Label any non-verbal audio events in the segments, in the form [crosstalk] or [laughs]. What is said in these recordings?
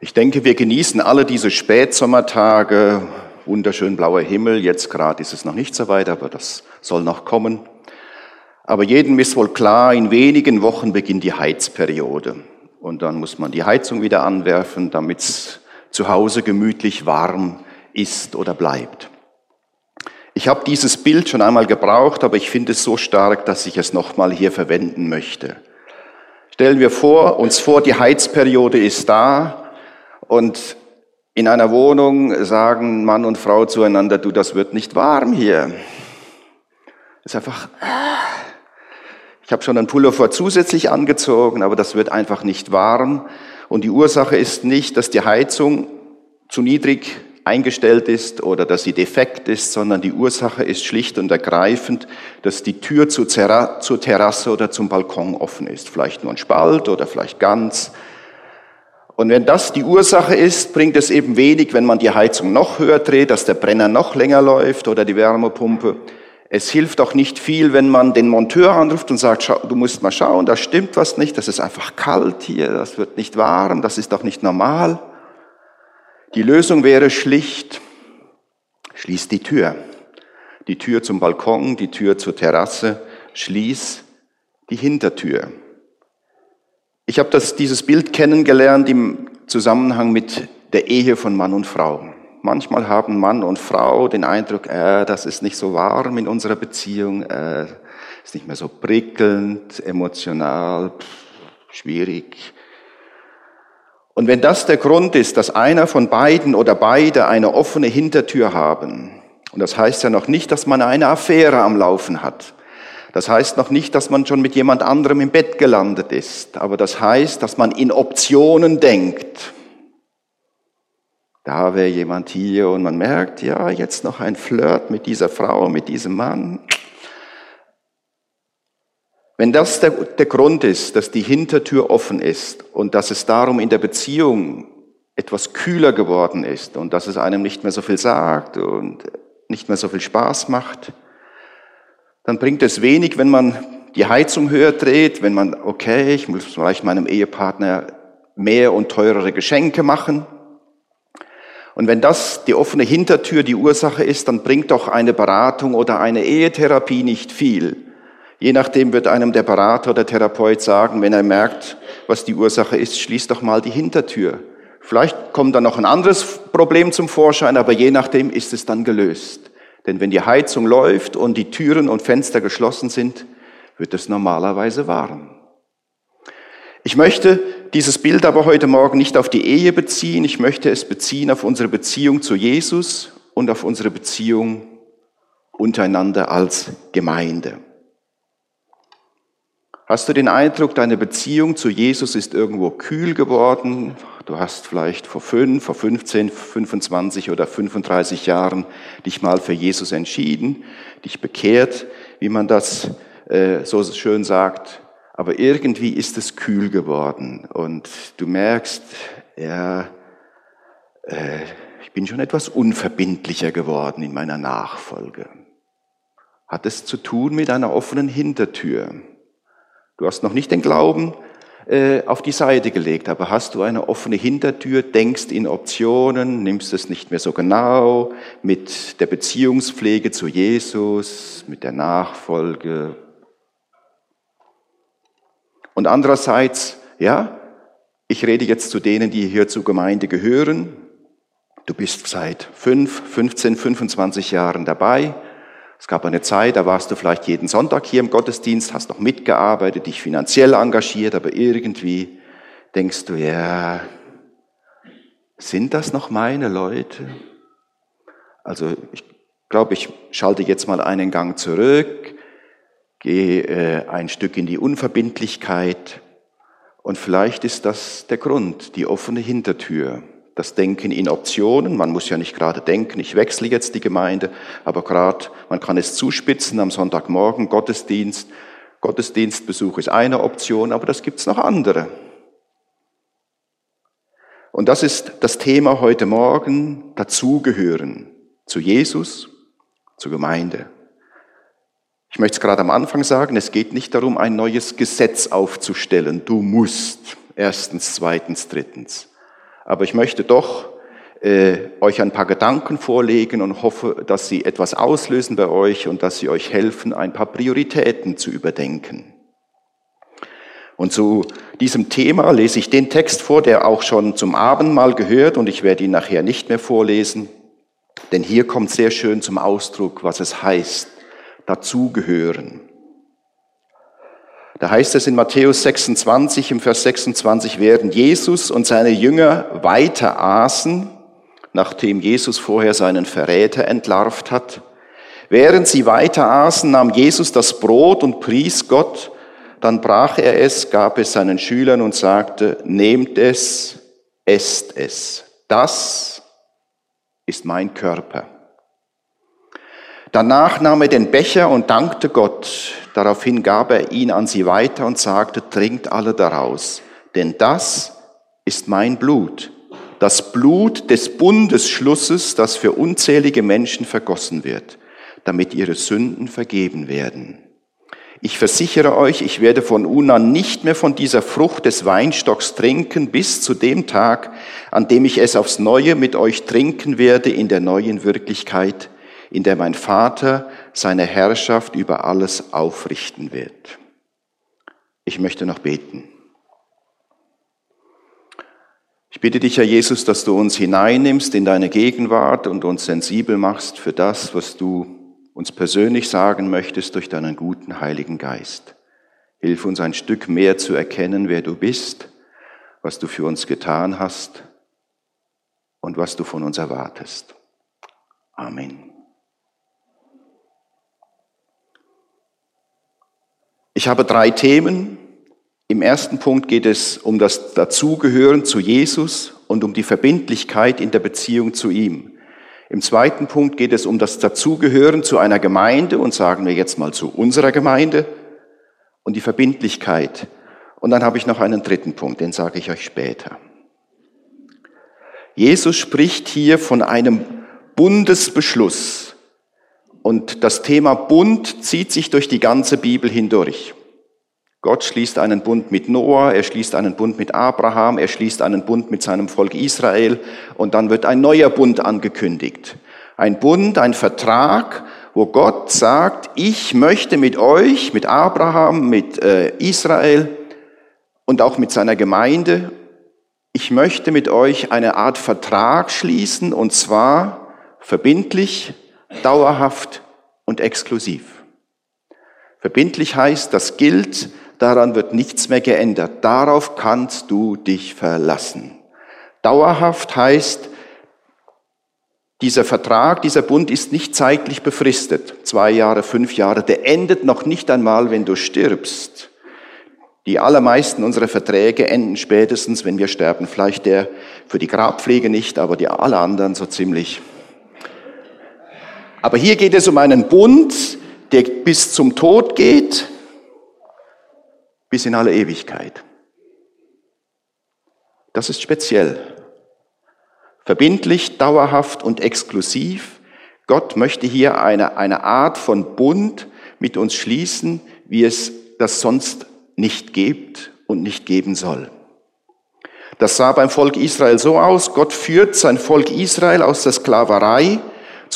Ich denke, wir genießen alle diese Spätsommertage, wunderschön blauer Himmel. Jetzt gerade ist es noch nicht so weit, aber das soll noch kommen. Aber jedem ist wohl klar, in wenigen Wochen beginnt die Heizperiode. Und dann muss man die Heizung wieder anwerfen, damit es zu Hause gemütlich warm ist oder bleibt. Ich habe dieses Bild schon einmal gebraucht, aber ich finde es so stark, dass ich es nochmal hier verwenden möchte. Stellen wir vor, uns vor, die Heizperiode ist da und in einer Wohnung sagen Mann und Frau zueinander, du, das wird nicht warm hier. Das ist einfach, ich habe schon einen Pullover zusätzlich angezogen, aber das wird einfach nicht warm. Und die Ursache ist nicht, dass die Heizung zu niedrig eingestellt ist oder dass sie defekt ist, sondern die Ursache ist schlicht und ergreifend, dass die Tür zur Terrasse oder zum Balkon offen ist. Vielleicht nur ein Spalt oder vielleicht ganz. Und wenn das die Ursache ist, bringt es eben wenig, wenn man die Heizung noch höher dreht, dass der Brenner noch länger läuft oder die Wärmepumpe. Es hilft auch nicht viel, wenn man den Monteur anruft und sagt, du musst mal schauen, da stimmt was nicht, das ist einfach kalt hier, das wird nicht warm, das ist doch nicht normal. Die Lösung wäre schlicht, schließ die Tür. Die Tür zum Balkon, die Tür zur Terrasse, schließ die Hintertür. Ich habe das, dieses Bild kennengelernt im Zusammenhang mit der Ehe von Mann und Frau. Manchmal haben Mann und Frau den Eindruck, äh, das ist nicht so warm in unserer Beziehung, äh, ist nicht mehr so prickelnd, emotional, pff, schwierig. Und wenn das der Grund ist, dass einer von beiden oder beide eine offene Hintertür haben, und das heißt ja noch nicht, dass man eine Affäre am Laufen hat, das heißt noch nicht, dass man schon mit jemand anderem im Bett gelandet ist, aber das heißt, dass man in Optionen denkt. Da wäre jemand hier und man merkt, ja, jetzt noch ein Flirt mit dieser Frau, mit diesem Mann. Wenn das der, der Grund ist, dass die Hintertür offen ist und dass es darum in der Beziehung etwas kühler geworden ist und dass es einem nicht mehr so viel sagt und nicht mehr so viel Spaß macht, dann bringt es wenig, wenn man die Heizung höher dreht, wenn man, okay, ich muss vielleicht meinem Ehepartner mehr und teurere Geschenke machen. Und wenn das die offene Hintertür die Ursache ist, dann bringt doch eine Beratung oder eine Ehetherapie nicht viel. Je nachdem wird einem der Berater oder Therapeut sagen, wenn er merkt, was die Ursache ist, schließ doch mal die Hintertür. Vielleicht kommt dann noch ein anderes Problem zum Vorschein, aber je nachdem ist es dann gelöst. Denn wenn die Heizung läuft und die Türen und Fenster geschlossen sind, wird es normalerweise warm. Ich möchte dieses Bild aber heute Morgen nicht auf die Ehe beziehen, ich möchte es beziehen auf unsere Beziehung zu Jesus und auf unsere Beziehung untereinander als Gemeinde. Hast du den Eindruck, deine Beziehung zu Jesus ist irgendwo kühl geworden? Du hast vielleicht vor fünf, vor 15, 25 oder 35 Jahren dich mal für Jesus entschieden, dich bekehrt, wie man das äh, so schön sagt. Aber irgendwie ist es kühl geworden und du merkst, ja, äh, ich bin schon etwas unverbindlicher geworden in meiner Nachfolge. Hat es zu tun mit einer offenen Hintertür? Du hast noch nicht den Glauben äh, auf die Seite gelegt, aber hast du eine offene Hintertür, denkst in Optionen, nimmst es nicht mehr so genau mit der Beziehungspflege zu Jesus, mit der Nachfolge. Und andererseits, ja, ich rede jetzt zu denen, die hier zur Gemeinde gehören. Du bist seit fünf, 15, 25 Jahren dabei es gab eine Zeit, da warst du vielleicht jeden Sonntag hier im Gottesdienst, hast noch mitgearbeitet, dich finanziell engagiert, aber irgendwie denkst du, ja, sind das noch meine Leute? Also ich glaube, ich schalte jetzt mal einen Gang zurück, gehe äh, ein Stück in die Unverbindlichkeit und vielleicht ist das der Grund, die offene Hintertür das Denken in Optionen. Man muss ja nicht gerade denken, ich wechsle jetzt die Gemeinde, aber gerade man kann es zuspitzen am Sonntagmorgen, Gottesdienst. Gottesdienstbesuch ist eine Option, aber das gibt's noch andere. Und das ist das Thema heute Morgen, dazugehören zu Jesus, zur Gemeinde. Ich möchte es gerade am Anfang sagen, es geht nicht darum, ein neues Gesetz aufzustellen. Du musst. Erstens, zweitens, drittens. Aber ich möchte doch äh, euch ein paar Gedanken vorlegen und hoffe, dass sie etwas auslösen bei euch und dass sie euch helfen, ein paar Prioritäten zu überdenken. Und zu diesem Thema lese ich den Text vor, der auch schon zum Abendmahl gehört und ich werde ihn nachher nicht mehr vorlesen, denn hier kommt sehr schön zum Ausdruck, was es heißt, dazugehören. Da heißt es in Matthäus 26, im Vers 26, während Jesus und seine Jünger weiter aßen, nachdem Jesus vorher seinen Verräter entlarvt hat. Während sie weiter aßen, nahm Jesus das Brot und pries Gott, dann brach er es, gab es seinen Schülern und sagte, nehmt es, esst es. Das ist mein Körper. Danach nahm er den Becher und dankte Gott. Daraufhin gab er ihn an sie weiter und sagte, trinkt alle daraus, denn das ist mein Blut, das Blut des Bundesschlusses, das für unzählige Menschen vergossen wird, damit ihre Sünden vergeben werden. Ich versichere euch, ich werde von nun an nicht mehr von dieser Frucht des Weinstocks trinken bis zu dem Tag, an dem ich es aufs Neue mit euch trinken werde in der neuen Wirklichkeit, in der mein Vater seine Herrschaft über alles aufrichten wird. Ich möchte noch beten. Ich bitte dich, Herr Jesus, dass du uns hineinnimmst in deine Gegenwart und uns sensibel machst für das, was du uns persönlich sagen möchtest durch deinen guten Heiligen Geist. Hilf uns ein Stück mehr zu erkennen, wer du bist, was du für uns getan hast und was du von uns erwartest. Amen. Ich habe drei Themen, im ersten Punkt geht es um das Dazugehören zu Jesus und um die Verbindlichkeit in der Beziehung zu ihm. Im zweiten Punkt geht es um das Dazugehören zu einer Gemeinde und sagen wir jetzt mal zu unserer Gemeinde und die Verbindlichkeit. Und dann habe ich noch einen dritten Punkt, den sage ich euch später. Jesus spricht hier von einem Bundesbeschluss. Und das Thema Bund zieht sich durch die ganze Bibel hindurch. Gott schließt einen Bund mit Noah, er schließt einen Bund mit Abraham, er schließt einen Bund mit seinem Volk Israel und dann wird ein neuer Bund angekündigt. Ein Bund, ein Vertrag, wo Gott sagt, ich möchte mit euch, mit Abraham, mit äh, Israel und auch mit seiner Gemeinde, ich möchte mit euch eine Art Vertrag schließen und zwar verbindlich, dauerhaft und exklusiv. Verbindlich heißt, das gilt daran wird nichts mehr geändert. Darauf kannst du dich verlassen. Dauerhaft heißt, dieser Vertrag, dieser Bund ist nicht zeitlich befristet. Zwei Jahre, fünf Jahre. Der endet noch nicht einmal, wenn du stirbst. Die allermeisten unserer Verträge enden spätestens, wenn wir sterben. Vielleicht der für die Grabpflege nicht, aber die alle anderen so ziemlich. Aber hier geht es um einen Bund, der bis zum Tod geht, bis in alle Ewigkeit. Das ist speziell. Verbindlich, dauerhaft und exklusiv. Gott möchte hier eine, eine Art von Bund mit uns schließen, wie es das sonst nicht gibt und nicht geben soll. Das sah beim Volk Israel so aus. Gott führt sein Volk Israel aus der Sklaverei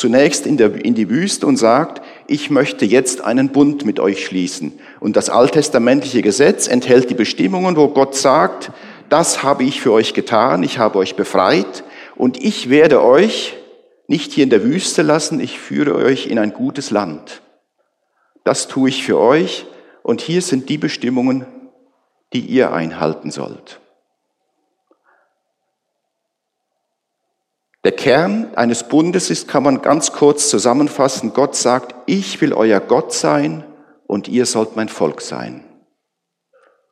zunächst in, der, in die Wüste und sagt, ich möchte jetzt einen Bund mit euch schließen. Und das alttestamentliche Gesetz enthält die Bestimmungen, wo Gott sagt, das habe ich für euch getan, ich habe euch befreit und ich werde euch nicht hier in der Wüste lassen, ich führe euch in ein gutes Land. Das tue ich für euch und hier sind die Bestimmungen, die ihr einhalten sollt. Der Kern eines Bundes ist, kann man ganz kurz zusammenfassen, Gott sagt, ich will euer Gott sein und ihr sollt mein Volk sein.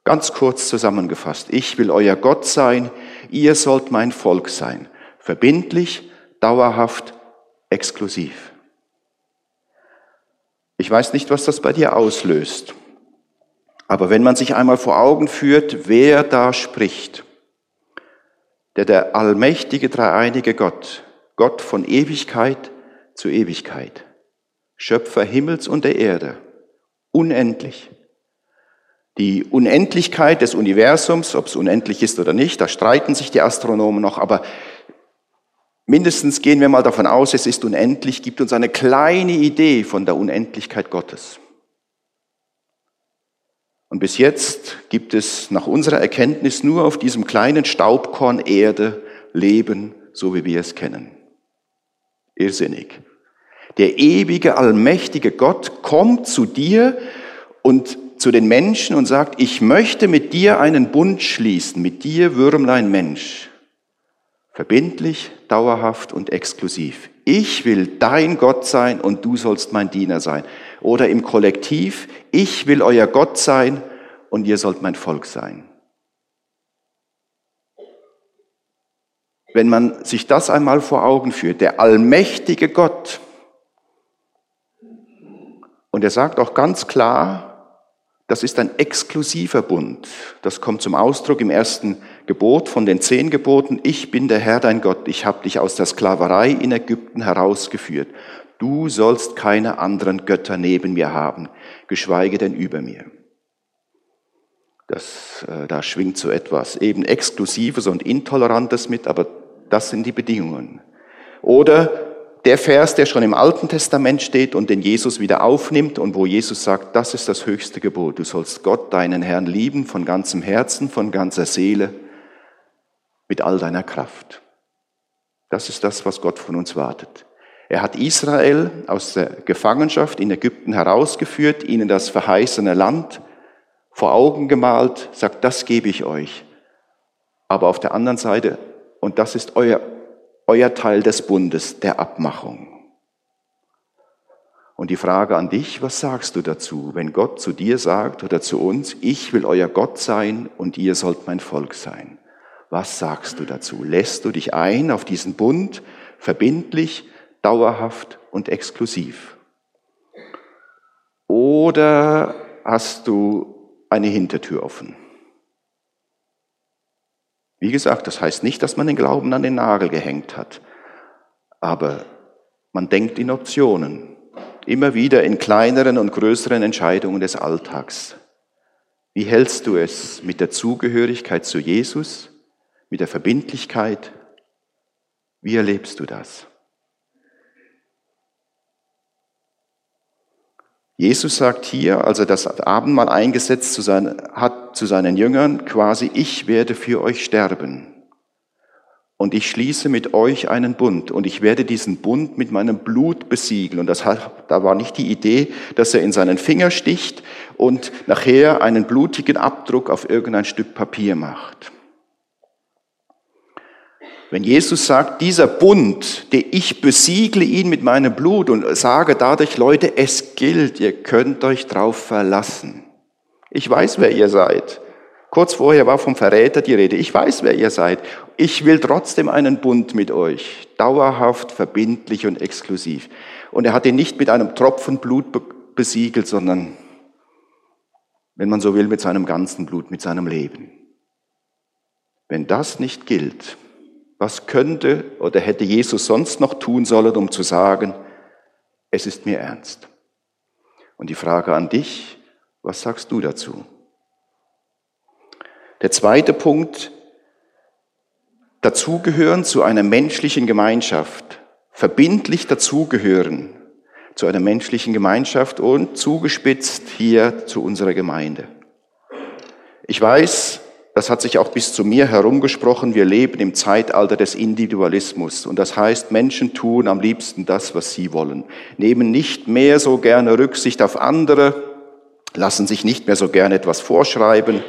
Ganz kurz zusammengefasst, ich will euer Gott sein, ihr sollt mein Volk sein. Verbindlich, dauerhaft, exklusiv. Ich weiß nicht, was das bei dir auslöst, aber wenn man sich einmal vor Augen führt, wer da spricht, der der allmächtige dreieinige Gott, Gott von Ewigkeit zu Ewigkeit, Schöpfer Himmels und der Erde, unendlich, Die Unendlichkeit des Universums, ob es unendlich ist oder nicht, da streiten sich die Astronomen noch, aber mindestens gehen wir mal davon aus, es ist unendlich, gibt uns eine kleine Idee von der Unendlichkeit Gottes. Und bis jetzt gibt es nach unserer Erkenntnis nur auf diesem kleinen Staubkorn Erde Leben, so wie wir es kennen. Irrsinnig. Der ewige, allmächtige Gott kommt zu dir und zu den Menschen und sagt, ich möchte mit dir einen Bund schließen, mit dir Würmlein Mensch. Verbindlich, dauerhaft und exklusiv. Ich will dein Gott sein und du sollst mein Diener sein. Oder im Kollektiv, ich will euer Gott sein und ihr sollt mein Volk sein. Wenn man sich das einmal vor Augen führt, der allmächtige Gott, und er sagt auch ganz klar, das ist ein exklusiver Bund. Das kommt zum Ausdruck im ersten Gebot von den zehn Geboten. Ich bin der Herr dein Gott. Ich habe dich aus der Sklaverei in Ägypten herausgeführt. Du sollst keine anderen Götter neben mir haben, geschweige denn über mir. Das, äh, da schwingt so etwas eben Exklusives und Intolerantes mit, aber das sind die Bedingungen. Oder der Vers, der schon im Alten Testament steht und den Jesus wieder aufnimmt und wo Jesus sagt, das ist das höchste Gebot. Du sollst Gott, deinen Herrn, lieben von ganzem Herzen, von ganzer Seele, mit all deiner Kraft. Das ist das, was Gott von uns wartet. Er hat Israel aus der Gefangenschaft in Ägypten herausgeführt, ihnen das verheißene Land vor Augen gemalt, sagt, das gebe ich euch. Aber auf der anderen Seite, und das ist euer euer Teil des Bundes, der Abmachung. Und die Frage an dich, was sagst du dazu, wenn Gott zu dir sagt oder zu uns, ich will euer Gott sein und ihr sollt mein Volk sein? Was sagst du dazu? Lässt du dich ein auf diesen Bund, verbindlich, dauerhaft und exklusiv? Oder hast du eine Hintertür offen? Wie gesagt, das heißt nicht, dass man den Glauben an den Nagel gehängt hat, aber man denkt in Optionen, immer wieder in kleineren und größeren Entscheidungen des Alltags. Wie hältst du es mit der Zugehörigkeit zu Jesus, mit der Verbindlichkeit? Wie erlebst du das? Jesus sagt hier, als er das Abendmahl eingesetzt zu seinen, hat zu seinen Jüngern, quasi, ich werde für euch sterben. Und ich schließe mit euch einen Bund und ich werde diesen Bund mit meinem Blut besiegeln. Und das, da war nicht die Idee, dass er in seinen Finger sticht und nachher einen blutigen Abdruck auf irgendein Stück Papier macht. Wenn Jesus sagt, dieser Bund, der ich besiegle ihn mit meinem Blut und sage dadurch, Leute, es gilt, ihr könnt euch drauf verlassen. Ich weiß, wer ihr seid. Kurz vorher war vom Verräter die Rede. Ich weiß, wer ihr seid. Ich will trotzdem einen Bund mit euch. Dauerhaft, verbindlich und exklusiv. Und er hat ihn nicht mit einem Tropfen Blut besiegelt, sondern, wenn man so will, mit seinem ganzen Blut, mit seinem Leben. Wenn das nicht gilt, was könnte oder hätte Jesus sonst noch tun sollen, um zu sagen, es ist mir ernst? Und die Frage an dich, was sagst du dazu? Der zweite Punkt, dazugehören zu einer menschlichen Gemeinschaft, verbindlich dazugehören zu einer menschlichen Gemeinschaft und zugespitzt hier zu unserer Gemeinde. Ich weiß, das hat sich auch bis zu mir herumgesprochen, wir leben im Zeitalter des Individualismus. Und das heißt, Menschen tun am liebsten das, was sie wollen, nehmen nicht mehr so gerne Rücksicht auf andere, lassen sich nicht mehr so gerne etwas vorschreiben.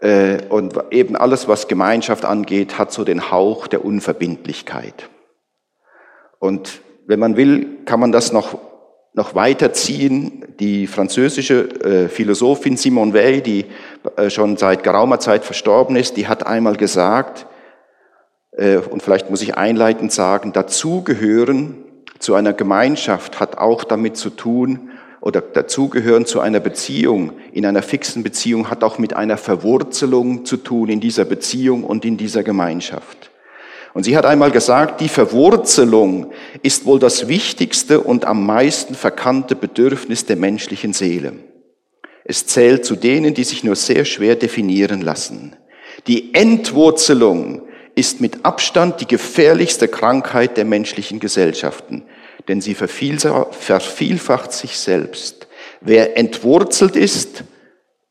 Äh, und eben alles, was Gemeinschaft angeht, hat so den Hauch der Unverbindlichkeit. Und wenn man will, kann man das noch noch weiterziehen. Die französische äh, Philosophin Simone Weil, die äh, schon seit geraumer Zeit verstorben ist, die hat einmal gesagt, äh, und vielleicht muss ich einleitend sagen, dazugehören zu einer Gemeinschaft hat auch damit zu tun, oder dazugehören zu einer Beziehung, in einer fixen Beziehung, hat auch mit einer Verwurzelung zu tun in dieser Beziehung und in dieser Gemeinschaft. Und sie hat einmal gesagt, die Verwurzelung ist wohl das wichtigste und am meisten verkannte Bedürfnis der menschlichen Seele. Es zählt zu denen, die sich nur sehr schwer definieren lassen. Die Entwurzelung ist mit Abstand die gefährlichste Krankheit der menschlichen Gesellschaften, denn sie vervielfacht sich selbst. Wer entwurzelt ist,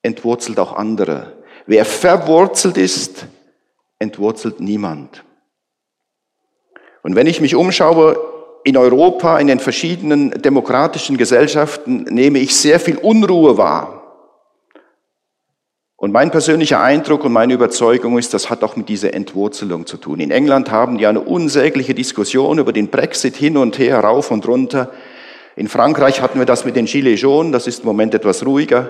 entwurzelt auch andere. Wer verwurzelt ist, entwurzelt niemand. Und wenn ich mich umschaue in Europa, in den verschiedenen demokratischen Gesellschaften, nehme ich sehr viel Unruhe wahr. Und mein persönlicher Eindruck und meine Überzeugung ist, das hat auch mit dieser Entwurzelung zu tun. In England haben die eine unsägliche Diskussion über den Brexit hin und her, rauf und runter. In Frankreich hatten wir das mit den Gilets jaunes, das ist im Moment etwas ruhiger.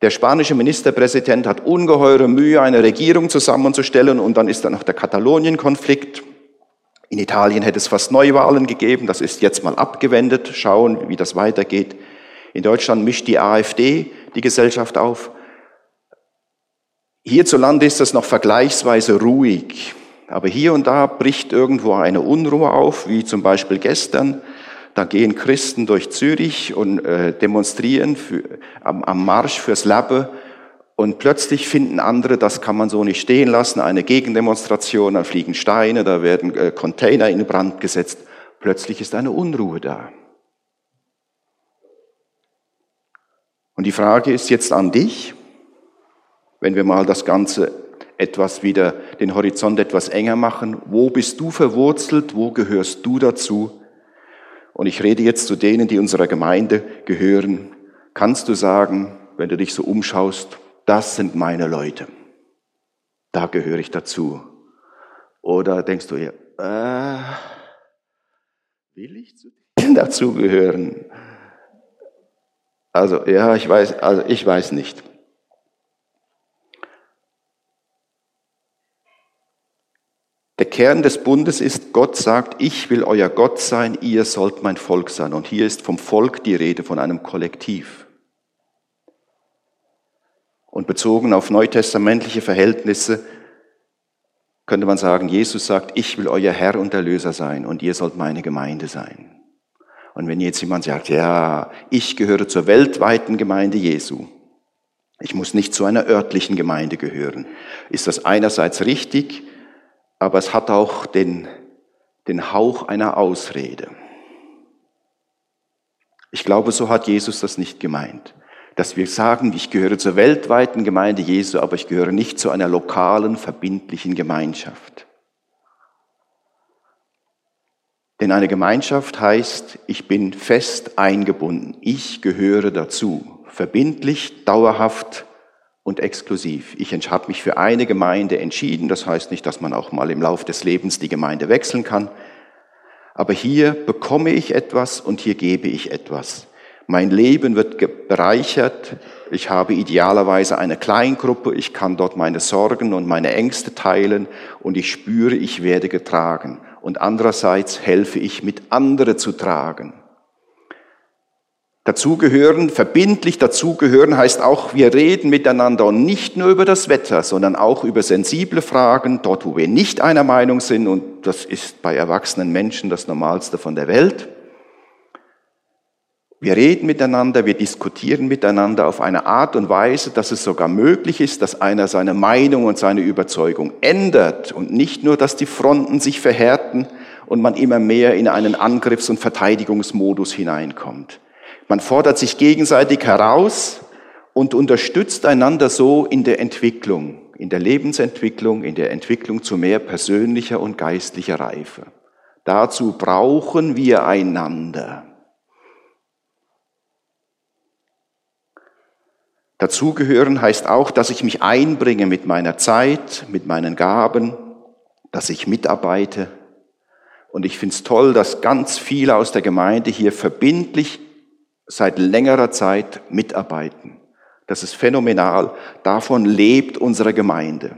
Der spanische Ministerpräsident hat ungeheure Mühe, eine Regierung zusammenzustellen und dann ist da noch der Katalonien-Konflikt. In Italien hätte es fast Neuwahlen gegeben, das ist jetzt mal abgewendet, schauen, wie das weitergeht. In Deutschland mischt die AfD die Gesellschaft auf. Hierzulande ist es noch vergleichsweise ruhig, aber hier und da bricht irgendwo eine Unruhe auf, wie zum Beispiel gestern. Da gehen Christen durch Zürich und äh, demonstrieren für, am, am Marsch fürs Labbe und plötzlich finden andere, das kann man so nicht stehen lassen, eine Gegendemonstration, dann fliegen Steine, da werden äh, Container in Brand gesetzt. Plötzlich ist eine Unruhe da. Und die Frage ist jetzt an dich, wenn wir mal das Ganze etwas wieder, den Horizont etwas enger machen. Wo bist du verwurzelt? Wo gehörst du dazu? Und ich rede jetzt zu denen, die unserer Gemeinde gehören. Kannst du sagen, wenn du dich so umschaust, das sind meine Leute. Da gehöre ich dazu. Oder denkst du, ja, äh, will ich zu denen [laughs] dazugehören? Also, ja, ich weiß, also ich weiß nicht. Der Kern des Bundes ist, Gott sagt, ich will euer Gott sein, ihr sollt mein Volk sein. Und hier ist vom Volk die Rede, von einem Kollektiv. Und bezogen auf neutestamentliche Verhältnisse könnte man sagen, Jesus sagt, ich will euer Herr und Erlöser sein und ihr sollt meine Gemeinde sein. Und wenn jetzt jemand sagt, ja, ich gehöre zur weltweiten Gemeinde Jesu, ich muss nicht zu einer örtlichen Gemeinde gehören, ist das einerseits richtig, aber es hat auch den, den Hauch einer Ausrede. Ich glaube, so hat Jesus das nicht gemeint. Dass wir sagen, ich gehöre zur weltweiten Gemeinde Jesu, aber ich gehöre nicht zu einer lokalen, verbindlichen Gemeinschaft. Denn eine Gemeinschaft heißt, ich bin fest eingebunden. Ich gehöre dazu. Verbindlich, dauerhaft und exklusiv. Ich habe mich für eine Gemeinde entschieden. Das heißt nicht, dass man auch mal im Lauf des Lebens die Gemeinde wechseln kann. Aber hier bekomme ich etwas und hier gebe ich etwas. Mein Leben wird bereichert. Ich habe idealerweise eine Kleingruppe. Ich kann dort meine Sorgen und meine Ängste teilen und ich spüre, ich werde getragen. Und andererseits helfe ich mit, andere zu tragen. Dazugehören, verbindlich dazugehören heißt auch, wir reden miteinander und nicht nur über das Wetter, sondern auch über sensible Fragen, dort wo wir nicht einer Meinung sind, und das ist bei erwachsenen Menschen das Normalste von der Welt. Wir reden miteinander, wir diskutieren miteinander auf eine Art und Weise, dass es sogar möglich ist, dass einer seine Meinung und seine Überzeugung ändert und nicht nur, dass die Fronten sich verhärten und man immer mehr in einen Angriffs- und Verteidigungsmodus hineinkommt. Man fordert sich gegenseitig heraus und unterstützt einander so in der Entwicklung, in der Lebensentwicklung, in der Entwicklung zu mehr persönlicher und geistlicher Reife. Dazu brauchen wir einander. Dazugehören heißt auch, dass ich mich einbringe mit meiner Zeit, mit meinen Gaben, dass ich mitarbeite. Und ich finde es toll, dass ganz viele aus der Gemeinde hier verbindlich seit längerer Zeit mitarbeiten. Das ist phänomenal. Davon lebt unsere Gemeinde.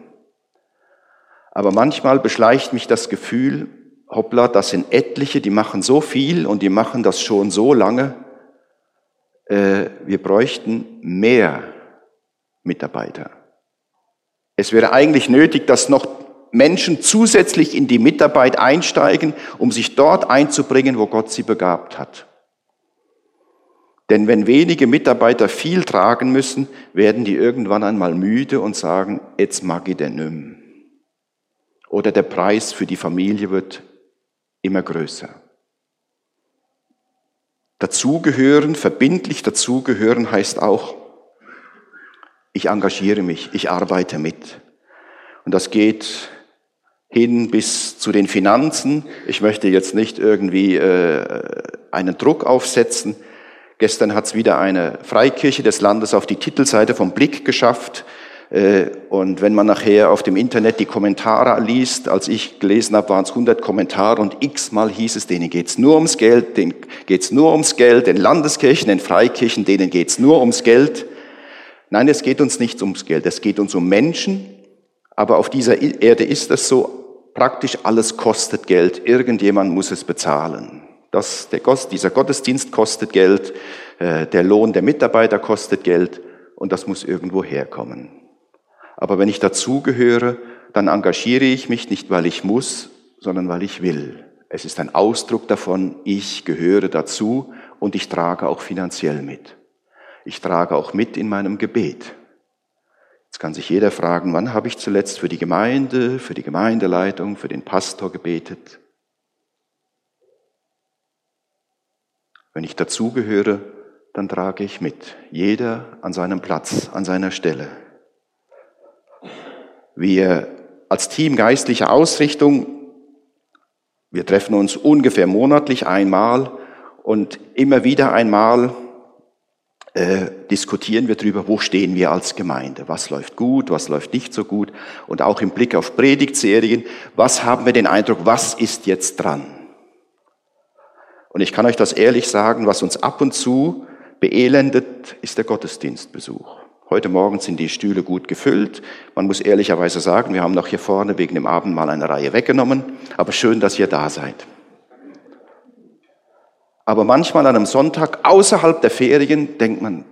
Aber manchmal beschleicht mich das Gefühl, hoppla, das sind etliche, die machen so viel und die machen das schon so lange. Äh, wir bräuchten mehr Mitarbeiter. Es wäre eigentlich nötig, dass noch Menschen zusätzlich in die Mitarbeit einsteigen, um sich dort einzubringen, wo Gott sie begabt hat. Denn wenn wenige Mitarbeiter viel tragen müssen, werden die irgendwann einmal müde und sagen, jetzt mag ich den nimm. Oder der Preis für die Familie wird immer größer. Dazugehören, verbindlich dazugehören heißt auch, ich engagiere mich, ich arbeite mit. Und das geht hin bis zu den Finanzen. Ich möchte jetzt nicht irgendwie äh, einen Druck aufsetzen. Gestern hat es wieder eine Freikirche des Landes auf die Titelseite vom Blick geschafft. Äh, und wenn man nachher auf dem Internet die Kommentare liest, als ich gelesen habe, waren es 100 Kommentare und x-mal hieß es, denen geht's nur ums Geld, denen geht's nur ums Geld, den Landeskirchen, den Freikirchen, denen geht's nur ums Geld. Nein, es geht uns nicht ums Geld, es geht uns um Menschen, aber auf dieser Erde ist es so, praktisch alles kostet Geld, irgendjemand muss es bezahlen. Das, der, dieser Gottesdienst kostet Geld, äh, der Lohn der Mitarbeiter kostet Geld und das muss irgendwo herkommen. Aber wenn ich dazugehöre, dann engagiere ich mich nicht, weil ich muss, sondern weil ich will. Es ist ein Ausdruck davon, ich gehöre dazu und ich trage auch finanziell mit. Ich trage auch mit in meinem Gebet. Jetzt kann sich jeder fragen, wann habe ich zuletzt für die Gemeinde, für die Gemeindeleitung, für den Pastor gebetet? Wenn ich dazugehöre, dann trage ich mit. Jeder an seinem Platz, an seiner Stelle. Wir als Team geistlicher Ausrichtung, wir treffen uns ungefähr monatlich einmal und immer wieder einmal äh, diskutieren wir darüber, wo stehen wir als Gemeinde, was läuft gut, was läuft nicht so gut und auch im Blick auf Predigtserien, was haben wir den Eindruck, was ist jetzt dran? Und ich kann euch das ehrlich sagen, was uns ab und zu beelendet, ist der Gottesdienstbesuch. Heute Morgen sind die Stühle gut gefüllt. Man muss ehrlicherweise sagen, wir haben noch hier vorne wegen dem Abendmahl eine Reihe weggenommen. Aber schön, dass ihr da seid. Aber manchmal an einem Sonntag außerhalb der Ferien denkt man,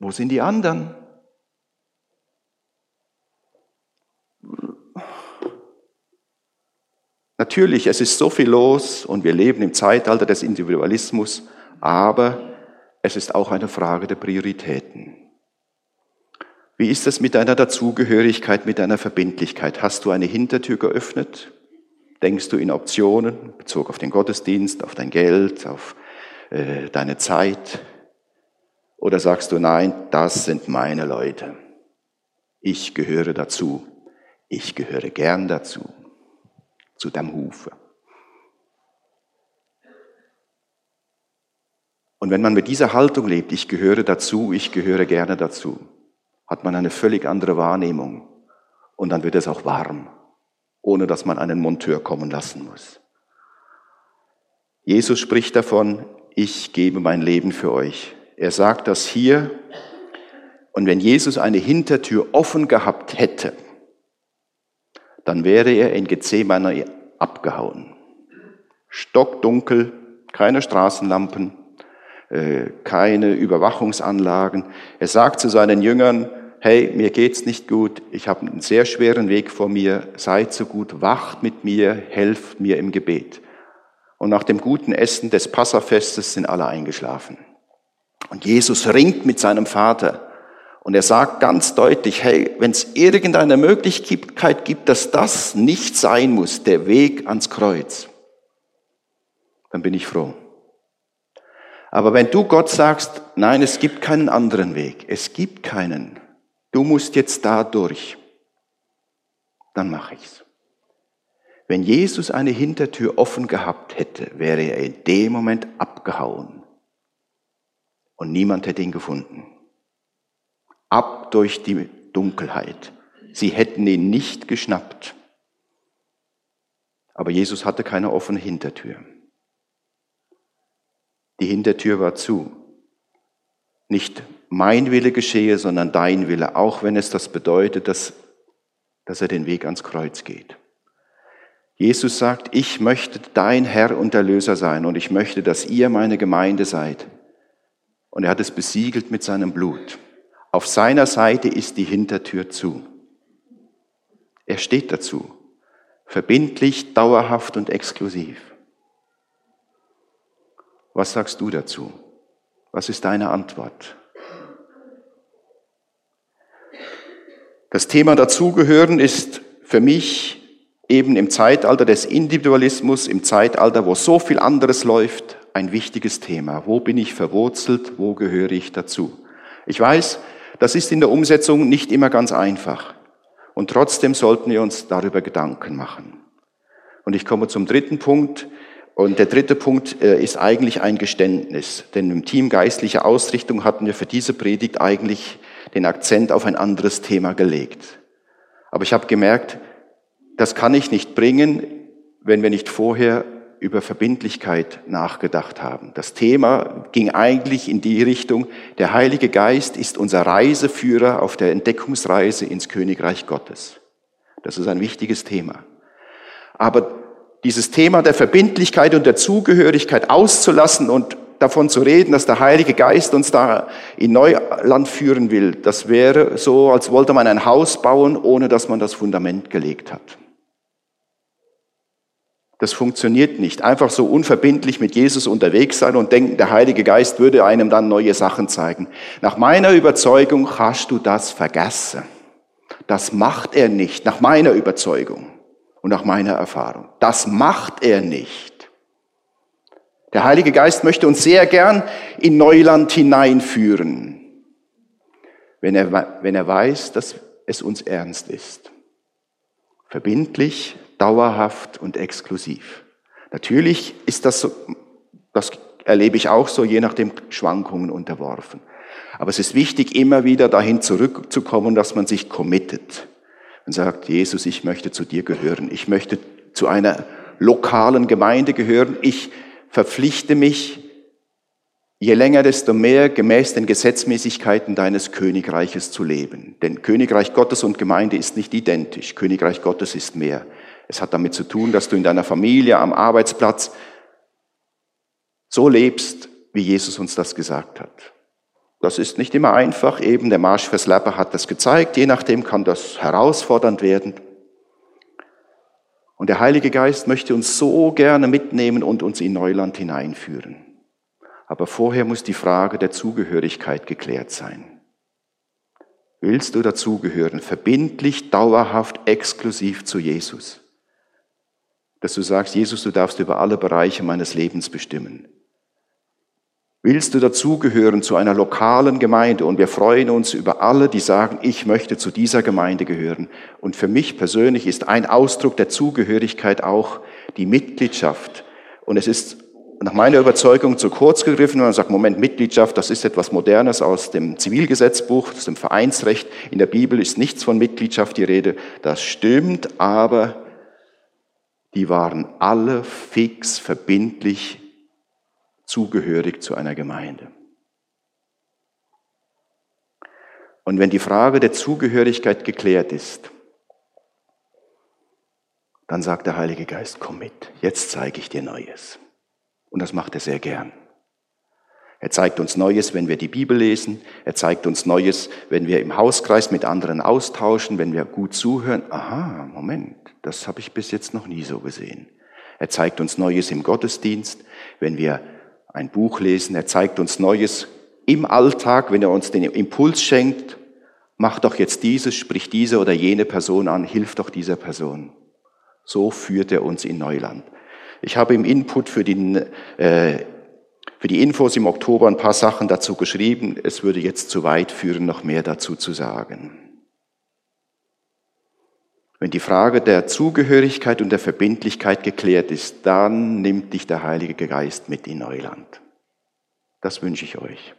wo sind die anderen? Natürlich, es ist so viel los und wir leben im Zeitalter des Individualismus, aber es ist auch eine Frage der Prioritäten. Wie ist es mit deiner Dazugehörigkeit, mit deiner Verbindlichkeit? Hast du eine Hintertür geöffnet? Denkst du in Optionen, Bezug auf den Gottesdienst, auf dein Geld, auf äh, deine Zeit? Oder sagst du, nein, das sind meine Leute. Ich gehöre dazu. Ich gehöre gern dazu. Zu dem Hufe. Und wenn man mit dieser Haltung lebt, ich gehöre dazu, ich gehöre gerne dazu, hat man eine völlig andere Wahrnehmung. Und dann wird es auch warm, ohne dass man einen Monteur kommen lassen muss. Jesus spricht davon, ich gebe mein Leben für euch. Er sagt das hier. Und wenn Jesus eine Hintertür offen gehabt hätte, dann wäre er in Gethsemane abgehauen. Stockdunkel, keine Straßenlampen, äh, keine Überwachungsanlagen. Er sagt zu seinen Jüngern, hey, mir geht's nicht gut, ich habe einen sehr schweren Weg vor mir, seid so gut, wacht mit mir, helft mir im Gebet. Und nach dem guten Essen des Passafestes sind alle eingeschlafen. Und Jesus ringt mit seinem Vater und er sagt ganz deutlich, hey, wenn es irgendeine Möglichkeit gibt, dass das nicht sein muss, der Weg ans Kreuz, dann bin ich froh. Aber wenn du Gott sagst, nein, es gibt keinen anderen Weg, es gibt keinen, du musst jetzt da durch, dann mache ich's. Wenn Jesus eine Hintertür offen gehabt hätte, wäre er in dem Moment abgehauen und niemand hätte ihn gefunden. Ab durch die Dunkelheit. Sie hätten ihn nicht geschnappt. Aber Jesus hatte keine offene Hintertür. Die Hintertür war zu. Nicht mein Wille geschehe, sondern dein Wille, auch wenn es das bedeutet, dass, dass er den Weg ans Kreuz geht. Jesus sagt, ich möchte dein Herr und Erlöser sein und ich möchte, dass ihr meine Gemeinde seid. Und er hat es besiegelt mit seinem Blut. Auf seiner Seite ist die Hintertür zu. Er steht dazu. Verbindlich, dauerhaft und exklusiv. Was sagst du dazu? Was ist deine Antwort? Das Thema dazugehören ist für mich eben im Zeitalter des Individualismus, im Zeitalter, wo so viel anderes läuft, ein wichtiges Thema. Wo bin ich verwurzelt? Wo gehöre ich dazu? Ich weiß, das ist in der Umsetzung nicht immer ganz einfach. Und trotzdem sollten wir uns darüber Gedanken machen. Und ich komme zum dritten Punkt. Und der dritte Punkt äh, ist eigentlich ein Geständnis. Denn im Team geistliche Ausrichtung hatten wir für diese Predigt eigentlich den Akzent auf ein anderes Thema gelegt. Aber ich habe gemerkt, das kann ich nicht bringen, wenn wir nicht vorher über Verbindlichkeit nachgedacht haben. Das Thema ging eigentlich in die Richtung, der Heilige Geist ist unser Reiseführer auf der Entdeckungsreise ins Königreich Gottes. Das ist ein wichtiges Thema. Aber dieses Thema der Verbindlichkeit und der Zugehörigkeit auszulassen und davon zu reden, dass der Heilige Geist uns da in Neuland führen will, das wäre so, als wollte man ein Haus bauen, ohne dass man das Fundament gelegt hat. Das funktioniert nicht. Einfach so unverbindlich mit Jesus unterwegs sein und denken, der Heilige Geist würde einem dann neue Sachen zeigen. Nach meiner Überzeugung hast du das vergessen. Das macht er nicht, nach meiner Überzeugung und nach meiner Erfahrung. Das macht er nicht. Der Heilige Geist möchte uns sehr gern in Neuland hineinführen, wenn er, wenn er weiß, dass es uns ernst ist. Verbindlich, dauerhaft und exklusiv. Natürlich ist das so, das erlebe ich auch so, je nachdem Schwankungen unterworfen. Aber es ist wichtig, immer wieder dahin zurückzukommen, dass man sich committet und sagt, Jesus, ich möchte zu dir gehören. Ich möchte zu einer lokalen Gemeinde gehören. Ich verpflichte mich, je länger, desto mehr gemäß den Gesetzmäßigkeiten deines Königreiches zu leben. Denn Königreich Gottes und Gemeinde ist nicht identisch. Königreich Gottes ist mehr. Es hat damit zu tun, dass du in deiner Familie, am Arbeitsplatz so lebst, wie Jesus uns das gesagt hat. Das ist nicht immer einfach, eben der Marsch fürs Leben hat das gezeigt, je nachdem kann das herausfordernd werden. Und der Heilige Geist möchte uns so gerne mitnehmen und uns in Neuland hineinführen. Aber vorher muss die Frage der Zugehörigkeit geklärt sein. Willst du dazugehören, verbindlich, dauerhaft, exklusiv zu Jesus? dass du sagst, Jesus, du darfst über alle Bereiche meines Lebens bestimmen. Willst du dazugehören zu einer lokalen Gemeinde? Und wir freuen uns über alle, die sagen, ich möchte zu dieser Gemeinde gehören. Und für mich persönlich ist ein Ausdruck der Zugehörigkeit auch die Mitgliedschaft. Und es ist nach meiner Überzeugung zu kurz gegriffen, wenn man sagt, Moment, Mitgliedschaft, das ist etwas Modernes aus dem Zivilgesetzbuch, aus dem Vereinsrecht. In der Bibel ist nichts von Mitgliedschaft die Rede. Das stimmt, aber die waren alle fix verbindlich zugehörig zu einer Gemeinde. Und wenn die Frage der Zugehörigkeit geklärt ist, dann sagt der Heilige Geist, komm mit, jetzt zeige ich dir Neues. Und das macht er sehr gern. Er zeigt uns Neues, wenn wir die Bibel lesen. Er zeigt uns Neues, wenn wir im Hauskreis mit anderen austauschen, wenn wir gut zuhören. Aha, Moment, das habe ich bis jetzt noch nie so gesehen. Er zeigt uns Neues im Gottesdienst, wenn wir ein Buch lesen. Er zeigt uns Neues im Alltag, wenn er uns den Impuls schenkt. Mach doch jetzt dieses, sprich diese oder jene Person an, hilf doch dieser Person. So führt er uns in Neuland. Ich habe im Input für den äh, für die Infos im Oktober ein paar Sachen dazu geschrieben. Es würde jetzt zu weit führen, noch mehr dazu zu sagen. Wenn die Frage der Zugehörigkeit und der Verbindlichkeit geklärt ist, dann nimmt dich der Heilige Geist mit in Neuland. Das wünsche ich euch.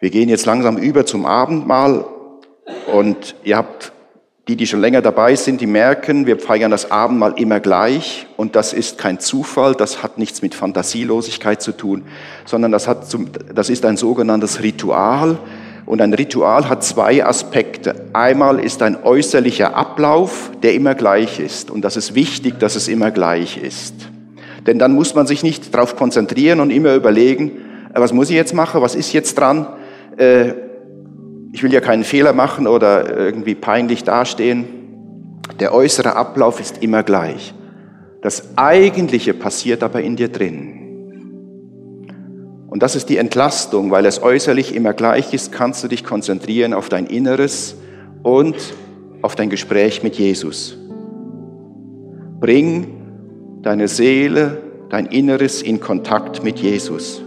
Wir gehen jetzt langsam über zum Abendmahl und ihr habt die, die schon länger dabei sind, die merken, wir feiern das Abendmahl immer gleich und das ist kein Zufall, das hat nichts mit Fantasielosigkeit zu tun, sondern das, hat zum, das ist ein sogenanntes Ritual und ein Ritual hat zwei Aspekte. Einmal ist ein äußerlicher Ablauf, der immer gleich ist und das ist wichtig, dass es immer gleich ist. Denn dann muss man sich nicht darauf konzentrieren und immer überlegen, äh, was muss ich jetzt machen, was ist jetzt dran, äh, ich will ja keinen Fehler machen oder irgendwie peinlich dastehen. Der äußere Ablauf ist immer gleich. Das Eigentliche passiert aber in dir drin. Und das ist die Entlastung, weil es äußerlich immer gleich ist, kannst du dich konzentrieren auf dein Inneres und auf dein Gespräch mit Jesus. Bring deine Seele, dein Inneres in Kontakt mit Jesus.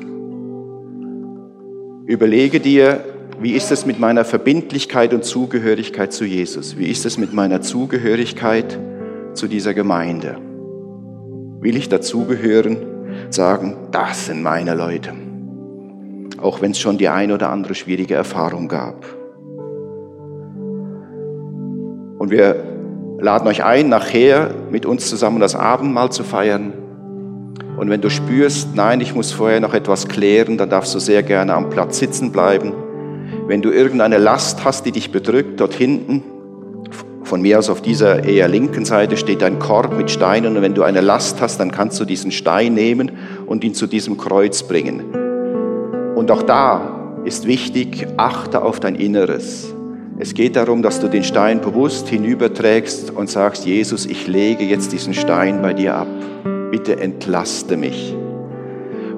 Überlege dir, wie ist es mit meiner Verbindlichkeit und Zugehörigkeit zu Jesus? Wie ist es mit meiner Zugehörigkeit zu dieser Gemeinde? Will ich dazugehören, sagen, das sind meine Leute? Auch wenn es schon die ein oder andere schwierige Erfahrung gab. Und wir laden euch ein, nachher mit uns zusammen das Abendmahl zu feiern. Und wenn du spürst, nein, ich muss vorher noch etwas klären, dann darfst du sehr gerne am Platz sitzen bleiben. Wenn du irgendeine Last hast, die dich bedrückt, dort hinten, von mir aus auf dieser eher linken Seite steht ein Korb mit Steinen und wenn du eine Last hast, dann kannst du diesen Stein nehmen und ihn zu diesem Kreuz bringen. Und auch da ist wichtig, achte auf dein Inneres. Es geht darum, dass du den Stein bewusst hinüberträgst und sagst, Jesus, ich lege jetzt diesen Stein bei dir ab. Bitte entlaste mich.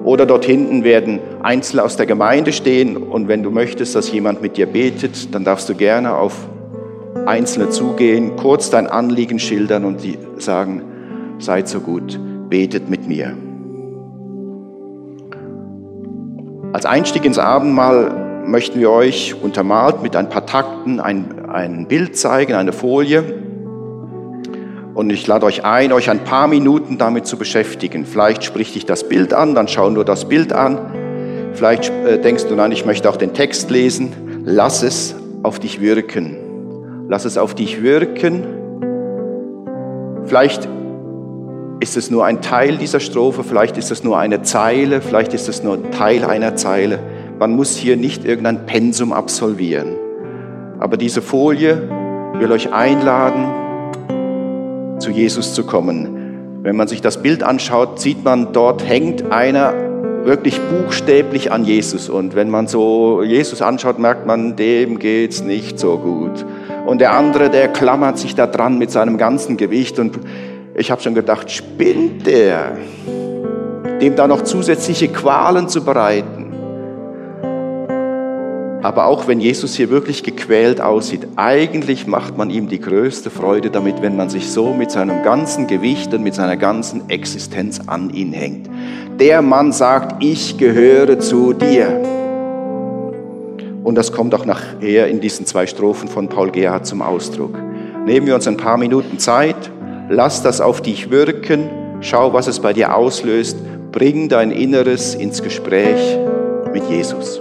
Oder dort hinten werden Einzelne aus der Gemeinde stehen und wenn du möchtest, dass jemand mit dir betet, dann darfst du gerne auf Einzelne zugehen, kurz dein Anliegen schildern und sagen, seid so gut, betet mit mir. Als Einstieg ins Abendmahl möchten wir euch untermalt mit ein paar Takten ein, ein Bild zeigen, eine Folie. Und ich lade euch ein, euch ein paar Minuten damit zu beschäftigen. Vielleicht spricht dich das Bild an, dann schau nur das Bild an. Vielleicht äh, denkst du, nein, ich möchte auch den Text lesen. Lass es auf dich wirken. Lass es auf dich wirken. Vielleicht ist es nur ein Teil dieser Strophe, vielleicht ist es nur eine Zeile, vielleicht ist es nur Teil einer Zeile. Man muss hier nicht irgendein Pensum absolvieren. Aber diese Folie will euch einladen, zu Jesus zu kommen. Wenn man sich das Bild anschaut, sieht man, dort hängt einer wirklich buchstäblich an Jesus. Und wenn man so Jesus anschaut, merkt man, dem geht's nicht so gut. Und der andere, der klammert sich da dran mit seinem ganzen Gewicht. Und ich habe schon gedacht, spinnt der, dem da noch zusätzliche Qualen zu bereiten. Aber auch wenn Jesus hier wirklich gequält aussieht, eigentlich macht man ihm die größte Freude damit, wenn man sich so mit seinem ganzen Gewicht und mit seiner ganzen Existenz an ihn hängt. Der Mann sagt, ich gehöre zu dir. Und das kommt auch nachher in diesen zwei Strophen von Paul Gerhard zum Ausdruck. Nehmen wir uns ein paar Minuten Zeit, lass das auf dich wirken, schau, was es bei dir auslöst, bring dein Inneres ins Gespräch mit Jesus.